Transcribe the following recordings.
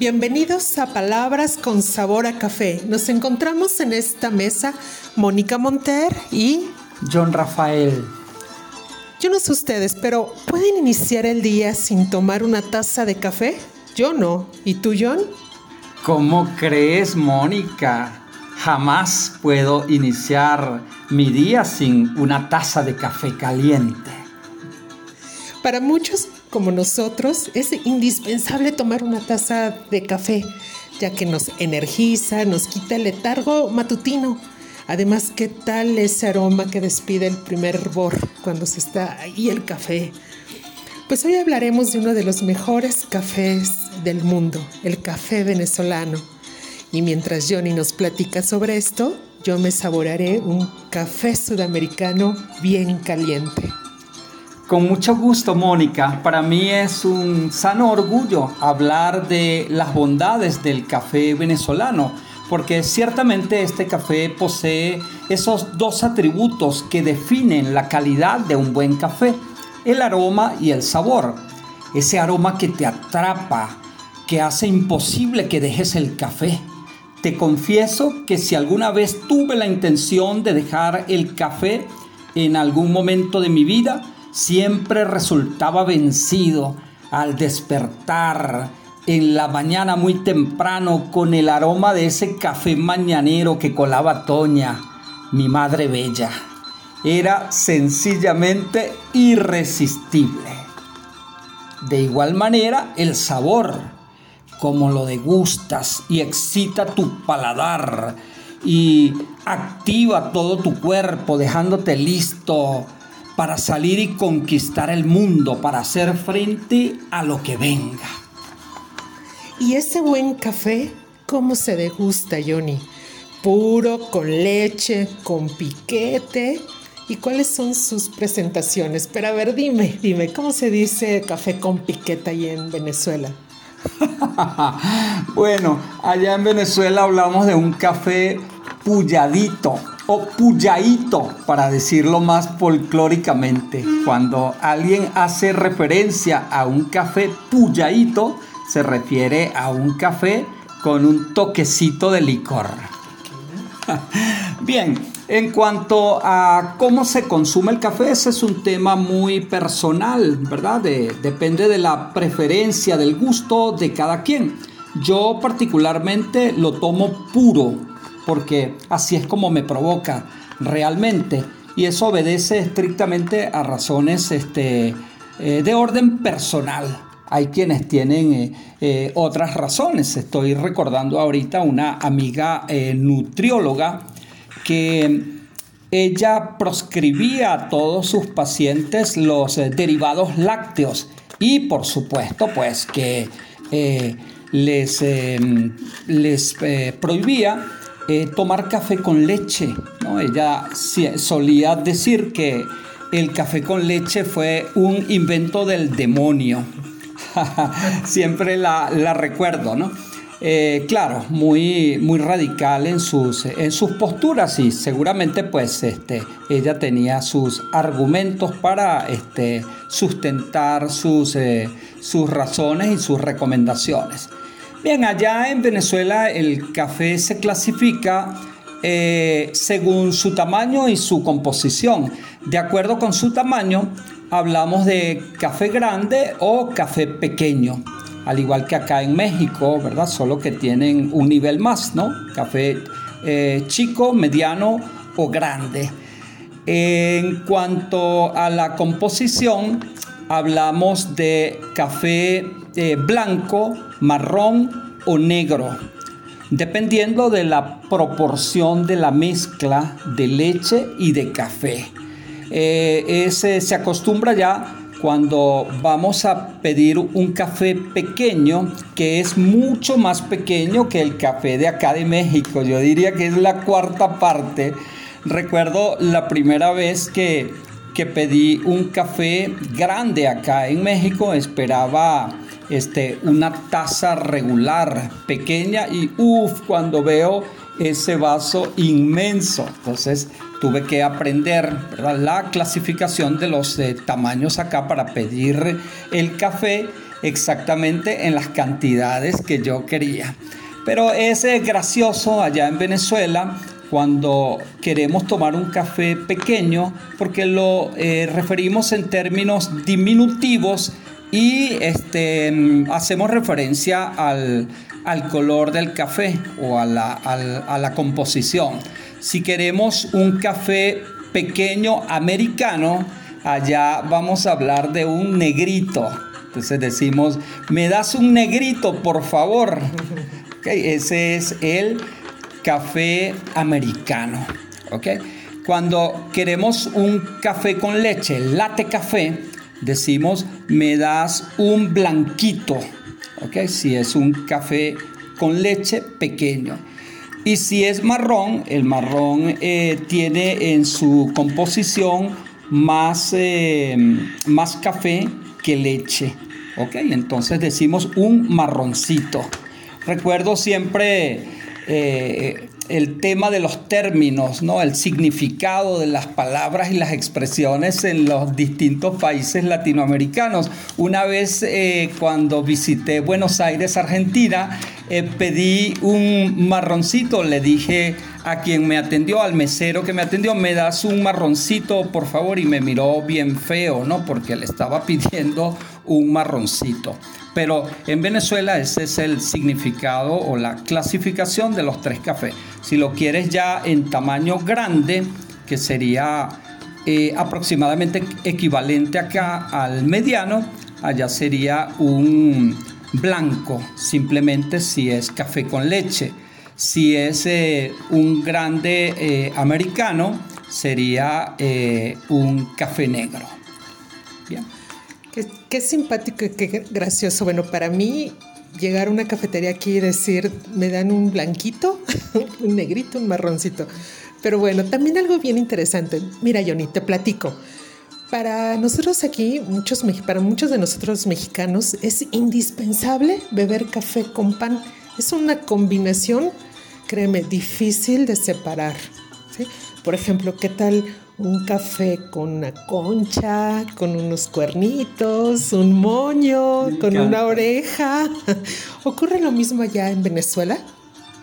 Bienvenidos a Palabras con Sabor a Café. Nos encontramos en esta mesa Mónica Monter y John Rafael. Yo no sé ustedes, pero ¿pueden iniciar el día sin tomar una taza de café? Yo no. ¿Y tú, John? ¿Cómo crees, Mónica? Jamás puedo iniciar mi día sin una taza de café caliente. Para muchos como nosotros es indispensable tomar una taza de café, ya que nos energiza, nos quita el letargo matutino. Además, ¿qué tal ese aroma que despide el primer hervor cuando se está ahí el café? Pues hoy hablaremos de uno de los mejores cafés del mundo, el café venezolano. Y mientras Johnny nos platica sobre esto, yo me saborearé un café sudamericano bien caliente. Con mucho gusto, Mónica. Para mí es un sano orgullo hablar de las bondades del café venezolano, porque ciertamente este café posee esos dos atributos que definen la calidad de un buen café, el aroma y el sabor. Ese aroma que te atrapa, que hace imposible que dejes el café. Te confieso que si alguna vez tuve la intención de dejar el café en algún momento de mi vida, siempre resultaba vencido al despertar en la mañana muy temprano con el aroma de ese café mañanero que colaba Toña, mi madre bella. Era sencillamente irresistible. De igual manera, el sabor, como lo degustas y excita tu paladar y activa todo tu cuerpo, dejándote listo para salir y conquistar el mundo, para hacer frente a lo que venga. ¿Y ese buen café cómo se degusta, Johnny? ¿Puro, con leche, con piquete? ¿Y cuáles son sus presentaciones? Pero a ver, dime, dime, ¿cómo se dice café con piquete ahí en Venezuela? bueno, allá en Venezuela hablamos de un café pulladito o puyaito, para decirlo más folclóricamente. Cuando alguien hace referencia a un café pulladito, se refiere a un café con un toquecito de licor. Bien, en cuanto a cómo se consume el café, ese es un tema muy personal, ¿verdad? depende de la preferencia, del gusto de cada quien. Yo particularmente lo tomo puro, porque así es como me provoca realmente. Y eso obedece estrictamente a razones este, eh, de orden personal. Hay quienes tienen eh, eh, otras razones. Estoy recordando ahorita una amiga nutrióloga que ella proscribía a todos sus pacientes los derivados lácteos y por supuesto pues que les, les prohibía eh, tomar café con leche. ¿no? Ella solía decir que el café con leche fue un invento del demonio. Siempre la, recuerdo, ¿no? Eh, claro, muy, muy radical en sus, en sus posturas y seguramente pues este, ella tenía sus argumentos para este, sustentar sus, eh, sus razones y sus recomendaciones. Bien, allá en Venezuela el café se clasifica eh, según su tamaño y su composición. De acuerdo con su tamaño, hablamos de café grande o café pequeño, al igual que acá en México, ¿verdad? Solo que tienen un nivel más, ¿no? Café eh, chico, mediano o grande. En cuanto a la composición, hablamos de café eh, blanco, marrón o negro, dependiendo de la proporción de la mezcla de leche y de café. Eh, se acostumbra ya cuando vamos a pedir un café pequeño, que es mucho más pequeño que el café de acá de México. Yo diría que es la cuarta parte. Recuerdo la primera vez que, pedí un café grande acá en México, esperaba este, una taza regular, pequeña, y uff, cuando veo ese vaso inmenso. Entonces tuve que aprender la clasificación de los eh, tamaños acá para pedir el café exactamente en las cantidades que yo quería. Pero es gracioso allá en Venezuela cuando queremos tomar un café pequeño porque lo eh, referimos en términos diminutivos y este, mm, hacemos referencia al, color del café o a la, a la composición. Si queremos un café pequeño americano, allá vamos a hablar de un negrito. Entonces decimos, me das un negrito, por favor. ese es el café americano. ¿okay? Cuando queremos un café con leche, latte café, decimos, me das un blanquito. ¿okay? Si es un café con leche pequeño. Y si es marrón, el marrón eh, tiene en su composición más, eh, más café que leche. ¿Ok? Entonces decimos un marroncito. Recuerdo siempre eh, el tema de los términos, ¿no? el significado de las palabras y las expresiones en los distintos países latinoamericanos. Una vez eh, cuando visité Buenos Aires, Argentina, eh, pedí un marroncito, le dije a quien me atendió, al mesero que me atendió, me das un marroncito, por favor, y me miró bien feo, ¿no? Porque le estaba pidiendo un marroncito. Pero en Venezuela ese es el significado o la clasificación de los tres cafés. Si lo quieres ya en tamaño grande, que sería eh, aproximadamente equivalente acá al mediano, allá sería un blanco, simplemente si es café con leche. Si es eh, un grande eh, americano, sería un café negro. Bien. Qué, simpático y qué gracioso. Bueno, para mí llegar a una cafetería aquí y decir, me dan un blanquito, un negrito, un marroncito. Pero bueno, también algo bien interesante. Mira, Johnny, te platico. Para nosotros aquí, muchos, para muchos de nosotros mexicanos, es indispensable beber café con pan. Es una combinación, créeme, difícil de separar. ¿sí? Por ejemplo, ¿qué tal un café con una concha, con unos cuernitos, un moño, con una oreja. ¿Ocurre lo mismo allá en Venezuela?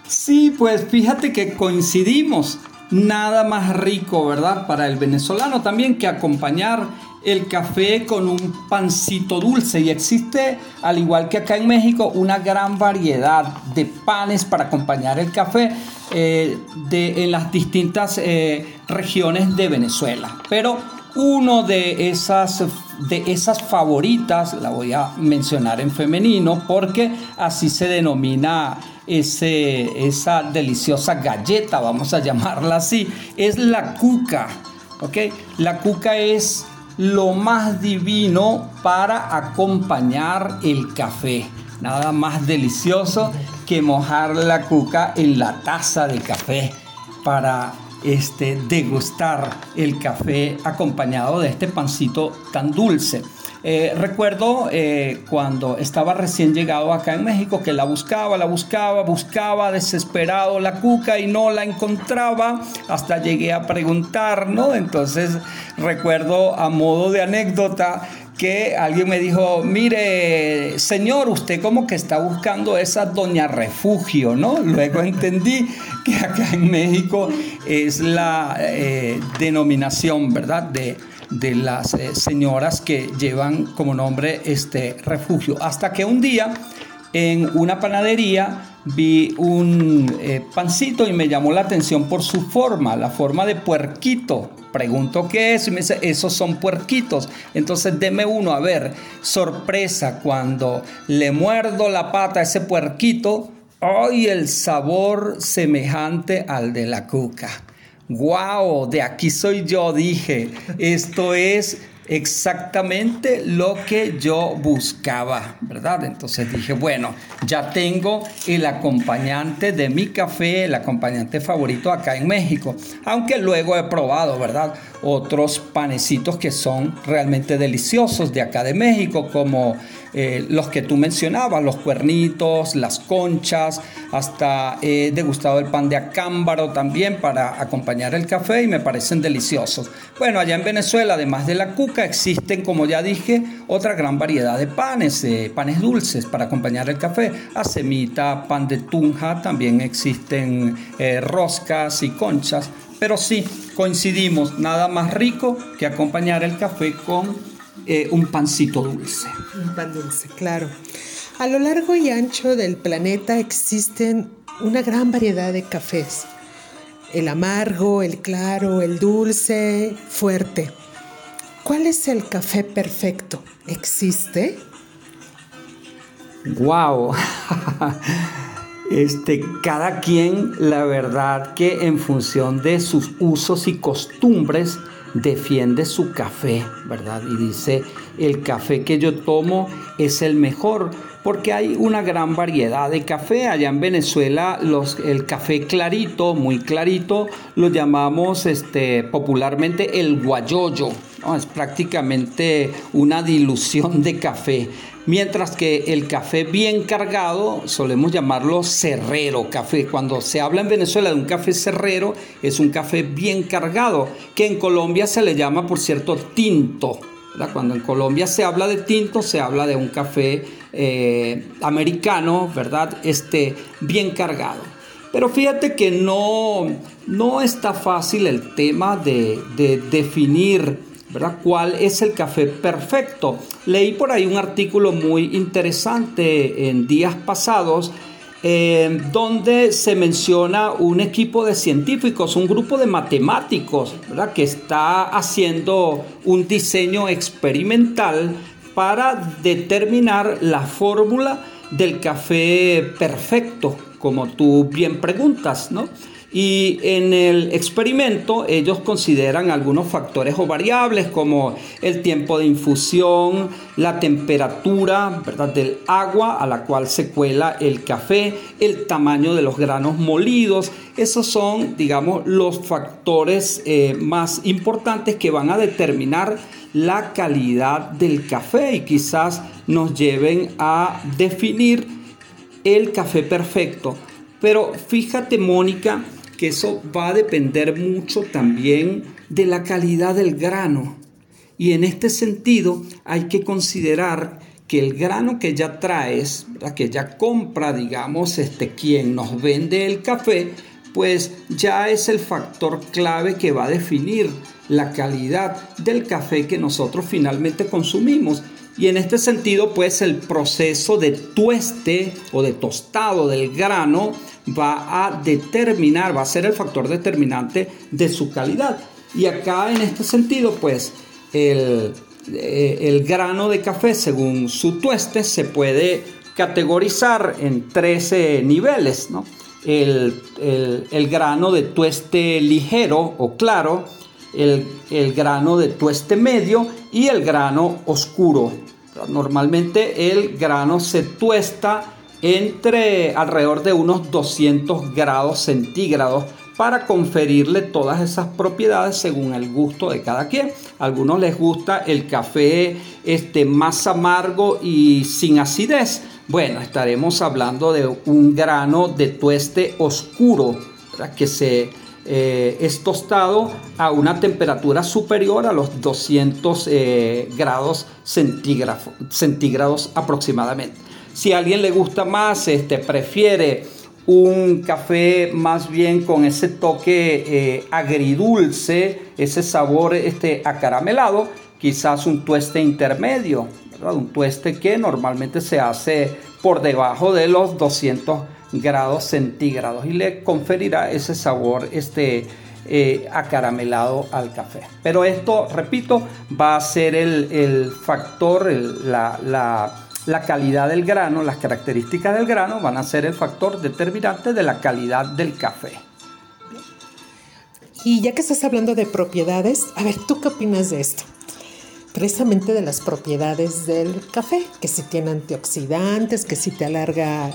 Sí, pues fíjate que coincidimos. Nada más rico, ¿verdad? Para el venezolano también que acompañar el café con un pancito dulce y existe, al igual que acá en México, una gran variedad de panes para acompañar el café eh, de, en las distintas eh, regiones de Venezuela. Pero uno de esas, de esas favoritas, la voy a mencionar en femenino porque así se denomina ese, esa deliciosa galleta, vamos a llamarla así, es la cuca. ¿ok? La cuca es lo más divino para acompañar el café. Nada más delicioso que mojar la cuca en la taza de café para este, degustar el café acompañado de este pancito tan dulce. Eh, recuerdo eh, cuando estaba recién llegado acá en México que la buscaba, la buscaba, buscaba desesperado la cuca y no la encontraba hasta llegué a preguntar, ¿no? Entonces recuerdo a modo de anécdota que alguien me dijo, mire, señor, usted como que está buscando esa doña refugio, ¿no? Luego entendí que acá en México es la eh, denominación, ¿verdad? De, de las eh, señoras que llevan como nombre este refugio. Hasta que un día en una panadería vi un eh, pancito y me llamó la atención por su forma, la forma de puerquito. Pregunto qué es y me dice, esos son puerquitos. Entonces deme uno, a ver, sorpresa, cuando le muerdo la pata a ese puerquito, ¡ay! el sabor semejante al de la cuca. ¡Wow! De aquí soy yo, dije. Esto es exactamente lo que yo buscaba, ¿verdad? Entonces dije, bueno, ya tengo el acompañante de mi café, el acompañante favorito acá en México, aunque luego he probado, ¿verdad? Otros panecitos que son realmente deliciosos de acá de México, como eh, los que tú mencionabas, los cuernitos, las conchas, hasta he degustado el pan de acámbaro también para acompañar el café y me parecen deliciosos. Bueno, allá en Venezuela, además de la cuca, existen, como ya dije, otra gran variedad de panes, eh, panes dulces para acompañar el café. Acemita, pan de tunja, también existen eh, roscas y conchas. Pero sí, coincidimos, nada más rico que acompañar el café con eh, un pancito dulce. Un pan dulce, claro. A lo largo y ancho del planeta existen una gran variedad de cafés. El amargo, el claro, el dulce, fuerte. ¿Cuál es el café perfecto? ¿Existe? Wow. Este, cada quien, la verdad que en función de sus usos y costumbres, defiende su café, ¿verdad? Y dice, el café que yo tomo es el mejor, porque hay una gran variedad de café. Allá en Venezuela, los, el café clarito, muy clarito, lo llamamos este, popularmente el guayoyo. Es prácticamente una dilución de café. Mientras que el café bien cargado, solemos llamarlo cerrero café. Cuando se habla en Venezuela de un café cerrero, es un café bien cargado, que en Colombia se le llama, por cierto, tinto. Cuando en Colombia se habla de tinto, se habla de un café eh, americano, ¿verdad? Este, bien cargado. Pero fíjate que no, no está fácil el tema de, de definir ¿verdad? ¿Cuál es el café perfecto? Leí por ahí un artículo muy interesante en días pasados eh, donde se menciona un equipo de científicos, un grupo de matemáticos, ¿verdad? que está haciendo un diseño experimental para determinar la fórmula del café perfecto, como tú bien preguntas, ¿no? Y en el experimento ellos consideran algunos factores o variables como el tiempo de infusión, la temperatura ¿verdad? del agua a la cual se cuela el café, el tamaño de los granos molidos. Esos son, digamos, los factores eh, más importantes que van a determinar la calidad del café y quizás nos lleven a definir el café perfecto. Pero fíjate, Mónica, que eso va a depender mucho también de la calidad del grano. Y en este sentido hay que considerar que el grano que ya traes, que ya compra, digamos, este, quien nos vende el café, pues ya es el factor clave que va a definir la calidad del café que nosotros finalmente consumimos. Y en este sentido, pues el proceso de tueste o de tostado del grano va a determinar, va a ser el factor determinante de su calidad. Y acá en este sentido, pues el, eh, grano de café según su tueste se puede categorizar en 13 niveles. El, grano de tueste ligero o claro, el, el, grano de tueste medio y el grano oscuro. Normalmente el grano se tuesta entre alrededor de unos 200 grados centígrados para conferirle todas esas propiedades según el gusto de cada quien. A algunos les gusta el café este, más amargo y sin acidez. Bueno, estaremos hablando de un grano de tueste oscuro que se eh, es tostado a una temperatura superior a los 200 eh, grados centígrados aproximadamente. Si a alguien le gusta más, este, prefiere un café más bien con ese toque eh, agridulce, ese sabor este, acaramelado, quizás un tueste intermedio, un tueste que normalmente se hace por debajo de los 200 grados centígrados y le conferirá ese sabor este, eh, acaramelado al café. Pero esto, repito, va a ser el, factor, la la calidad del grano, las características del grano van a ser el factor determinante de la calidad del café. Y ya que estás hablando de propiedades, a ver, ¿tú qué opinas de esto? Precisamente de las propiedades del café, que si tiene antioxidantes, que si te alarga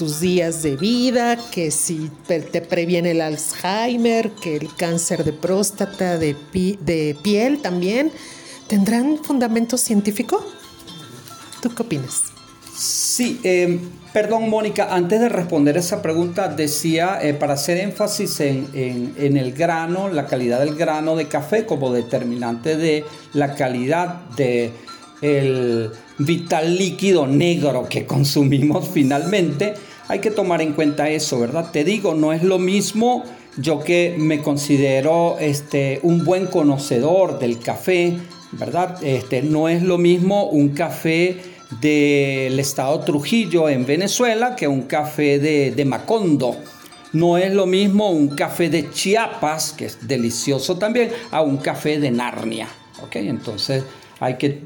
tus días de vida, que si te previene el Alzheimer, que el cáncer de próstata, de, de piel también, ¿tendrán fundamento científico? ¿Tú qué opinas? Sí, eh, perdón Mónica, antes de responder esa pregunta decía, eh, para hacer énfasis en, en, el grano, la calidad del grano de café como determinante de la calidad de el vital líquido negro que consumimos finalmente, hay que tomar en cuenta eso, ¿verdad? Te digo, no es lo mismo yo que me considero este, un buen conocedor del café, ¿verdad? Este, no es lo mismo un café del estado Trujillo en Venezuela que un café de, Macondo. No es lo mismo un café de Chiapas, que es delicioso también, a un café de Narnia. ¿ok? Entonces hay que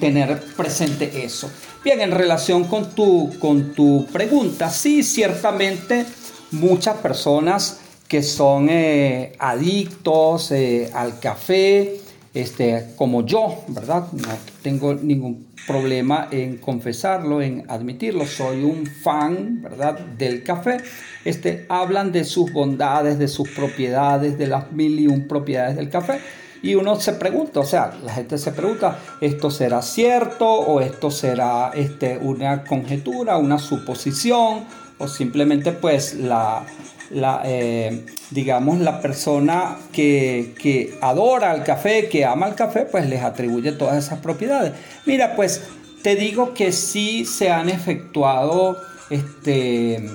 tener presente eso. Bien, en relación con tu, con tu pregunta, sí, ciertamente muchas personas que son eh, adictos eh, al café, este, como yo, ¿verdad? No tengo ningún problema en confesarlo, en admitirlo. Soy un fan, ¿verdad?, del café. Este, hablan de sus bondades, de sus propiedades, de las mil y un propiedades del café. Y uno se pregunta, o sea, la gente se pregunta, ¿esto será cierto o esto será este, una conjetura, una suposición o simplemente pues la, la, eh, digamos, la persona que, que, adora el café, que ama el café, pues les atribuye todas esas propiedades. Mira, pues te digo que sí se han efectuado este, eh,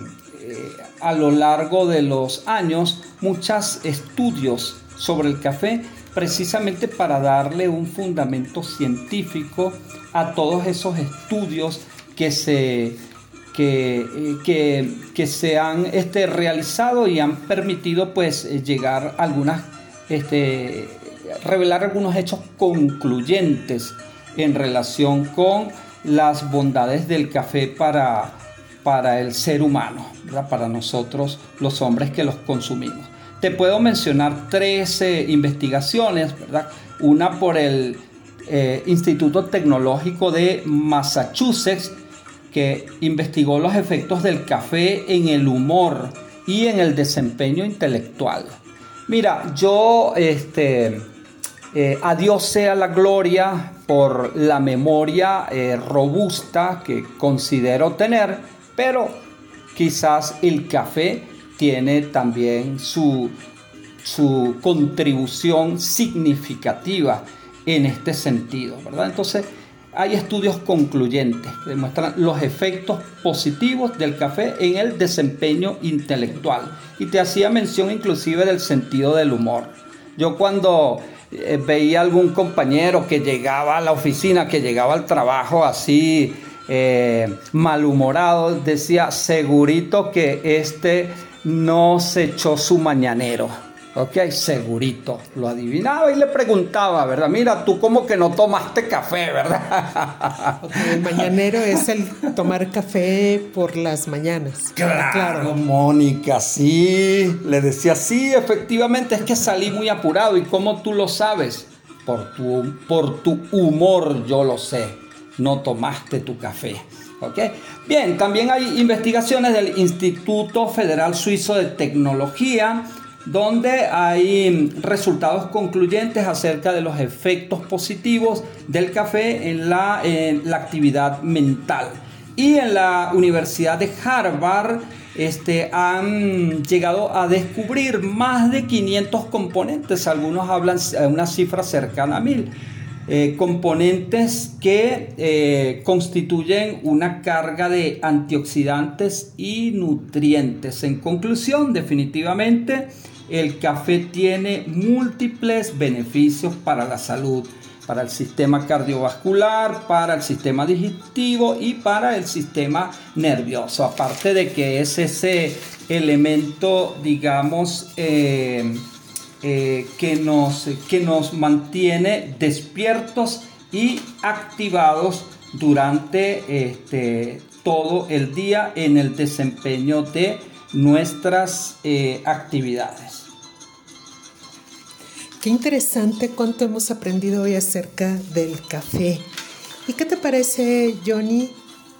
a lo largo de los años muchos estudios sobre el café precisamente para darle un fundamento científico a todos esos estudios que se eh, que, que, se han este, realizado y han permitido pues eh, llegar a algunas, este, revelar algunos hechos concluyentes en relación con las bondades del café para, para el ser humano, para nosotros los hombres que los consumimos. Te puedo mencionar tres investigaciones, ¿verdad? una por el eh, Instituto Tecnológico de Massachusetts, que investigó los efectos del café en el humor y en el desempeño intelectual. Mira, yo, este, eh, a Dios sea la gloria por la memoria eh, robusta que considero tener, pero quizás el café tiene también su, su contribución significativa en este sentido, ¿verdad? Entonces, hay estudios concluyentes que demuestran los efectos positivos del café en el desempeño intelectual. Y te hacía mención inclusive del sentido del humor. Yo cuando eh, veía algún compañero que llegaba a la oficina, que llegaba al trabajo así eh, malhumorado, decía segurito que este no se echó su mañanero. Ok, segurito. Lo adivinaba y le preguntaba, ¿verdad? Mira, tú como que no tomaste café, ¿verdad? el mañanero es el tomar café por las mañanas. Claro, claro, Mónica, sí. Le decía, sí, efectivamente, es que salí muy apurado. ¿Y cómo tú lo sabes? Por tu, por tu humor, yo lo sé. No tomaste tu café. ¿Ok? Bien, también hay investigaciones del Instituto Federal Suizo de Tecnología donde hay resultados concluyentes acerca de los efectos positivos del café en la, actividad mental. Y en la Universidad de Harvard este, han llegado a descubrir más de 500 componentes, algunos hablan de una cifra cercana a mil. Eh, componentes que eh, constituyen una carga de antioxidantes y nutrientes. En conclusión, definitivamente, el café tiene múltiples beneficios para la salud, para el sistema cardiovascular, para el sistema digestivo y para el sistema nervioso. Aparte de que es ese elemento, digamos, eh, eh, que, nos, que nos mantiene despiertos y activados durante este, todo el día en el desempeño de nuestras eh, actividades. Qué interesante cuánto hemos aprendido hoy acerca del café. ¿Y qué te parece, Johnny,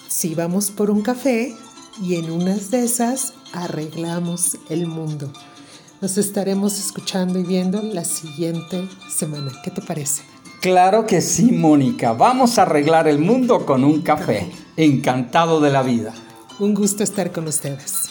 si vamos por un café y en unas de esas arreglamos el mundo. Nos estaremos escuchando y viendo la siguiente semana. ¿Qué te parece? Claro que sí, Mónica. Vamos a arreglar el mundo con un café. Encantado de la vida. Un gusto estar con ustedes.